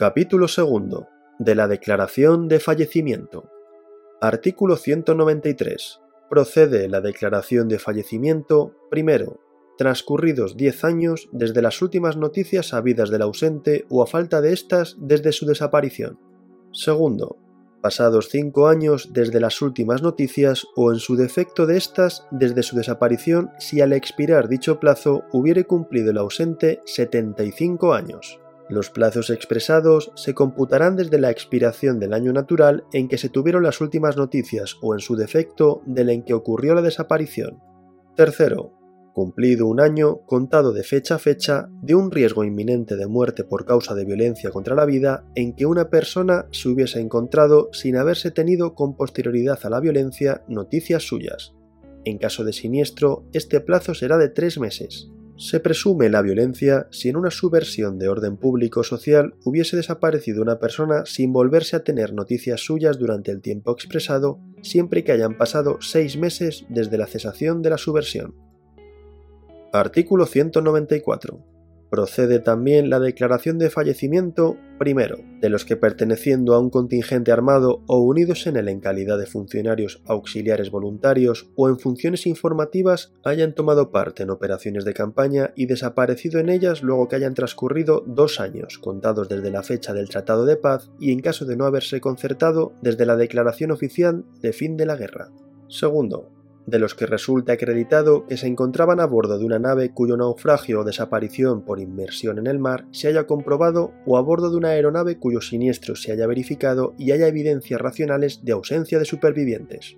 Capítulo segundo de la Declaración de Fallecimiento. Artículo 193. Procede la declaración de fallecimiento, primero, transcurridos 10 años desde las últimas noticias sabidas del ausente o a falta de estas desde su desaparición. Segundo, pasados 5 años desde las últimas noticias o en su defecto de estas desde su desaparición si al expirar dicho plazo hubiere cumplido el ausente 75 años. Los plazos expresados se computarán desde la expiración del año natural en que se tuvieron las últimas noticias o en su defecto del en que ocurrió la desaparición. Tercero, cumplido un año contado de fecha a fecha de un riesgo inminente de muerte por causa de violencia contra la vida en que una persona se hubiese encontrado sin haberse tenido con posterioridad a la violencia noticias suyas. En caso de siniestro, este plazo será de tres meses. Se presume la violencia si en una subversión de orden público social hubiese desaparecido una persona sin volverse a tener noticias suyas durante el tiempo expresado, siempre que hayan pasado seis meses desde la cesación de la subversión. Artículo 194. Procede también la declaración de fallecimiento, primero, de los que perteneciendo a un contingente armado o unidos en él en calidad de funcionarios auxiliares voluntarios o en funciones informativas hayan tomado parte en operaciones de campaña y desaparecido en ellas luego que hayan transcurrido dos años contados desde la fecha del Tratado de Paz y en caso de no haberse concertado desde la declaración oficial de fin de la guerra. Segundo, de los que resulta acreditado que se encontraban a bordo de una nave cuyo naufragio o desaparición por inmersión en el mar se haya comprobado o a bordo de una aeronave cuyo siniestro se haya verificado y haya evidencias racionales de ausencia de supervivientes.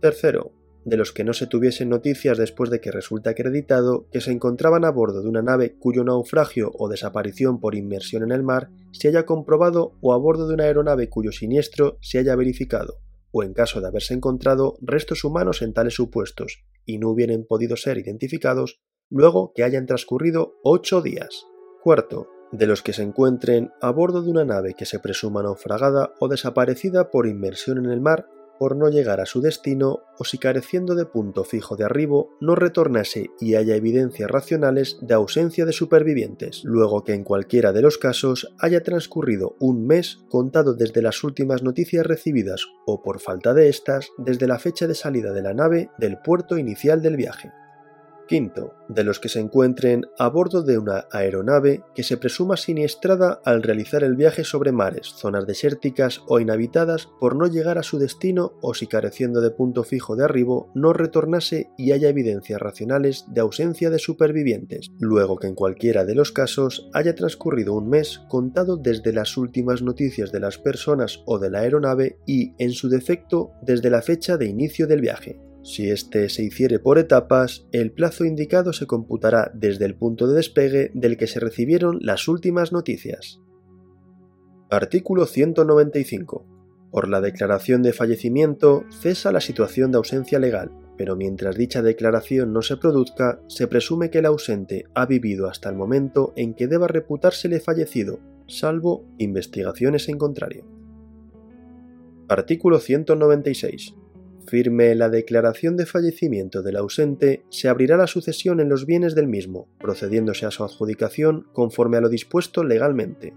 Tercero, de los que no se tuviesen noticias después de que resulta acreditado que se encontraban a bordo de una nave cuyo naufragio o desaparición por inmersión en el mar se haya comprobado o a bordo de una aeronave cuyo siniestro se haya verificado, o en caso de haberse encontrado restos humanos en tales supuestos y no hubieran podido ser identificados luego que hayan transcurrido ocho días. Cuarto, de los que se encuentren a bordo de una nave que se presuma naufragada o desaparecida por inmersión en el mar por no llegar a su destino o si careciendo de punto fijo de arribo no retornase y haya evidencias racionales de ausencia de supervivientes, luego que en cualquiera de los casos haya transcurrido un mes contado desde las últimas noticias recibidas o por falta de estas desde la fecha de salida de la nave del puerto inicial del viaje. Quinto, de los que se encuentren a bordo de una aeronave que se presuma siniestrada al realizar el viaje sobre mares, zonas desérticas o inhabitadas por no llegar a su destino o si careciendo de punto fijo de arribo no retornase y haya evidencias racionales de ausencia de supervivientes, luego que en cualquiera de los casos haya transcurrido un mes contado desde las últimas noticias de las personas o de la aeronave y, en su defecto, desde la fecha de inicio del viaje. Si éste se hiciere por etapas, el plazo indicado se computará desde el punto de despegue del que se recibieron las últimas noticias. Artículo 195. Por la declaración de fallecimiento cesa la situación de ausencia legal, pero mientras dicha declaración no se produzca, se presume que el ausente ha vivido hasta el momento en que deba reputársele fallecido, salvo investigaciones en contrario. Artículo 196 firme la declaración de fallecimiento del ausente, se abrirá la sucesión en los bienes del mismo, procediéndose a su adjudicación conforme a lo dispuesto legalmente.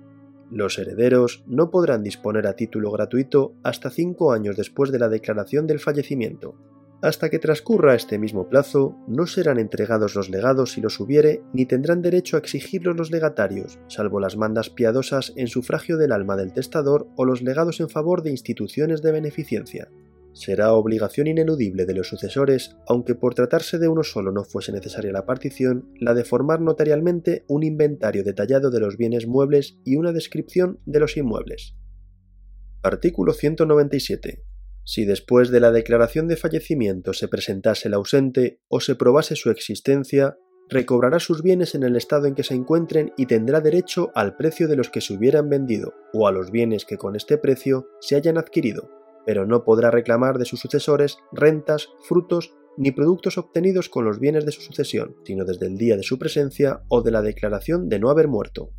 Los herederos no podrán disponer a título gratuito hasta cinco años después de la declaración del fallecimiento. Hasta que transcurra este mismo plazo, no serán entregados los legados si los hubiere, ni tendrán derecho a exigirlos los legatarios, salvo las mandas piadosas en sufragio del alma del testador o los legados en favor de instituciones de beneficencia será obligación ineludible de los sucesores, aunque por tratarse de uno solo no fuese necesaria la partición, la de formar notarialmente un inventario detallado de los bienes muebles y una descripción de los inmuebles. Artículo 197. Si después de la declaración de fallecimiento se presentase el ausente o se probase su existencia, recobrará sus bienes en el estado en que se encuentren y tendrá derecho al precio de los que se hubieran vendido o a los bienes que con este precio se hayan adquirido, pero no podrá reclamar de sus sucesores rentas, frutos ni productos obtenidos con los bienes de su sucesión, sino desde el día de su presencia o de la declaración de no haber muerto.